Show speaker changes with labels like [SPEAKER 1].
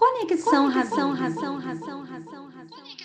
[SPEAKER 1] Conexão, razão, razão, razão, razão, razão.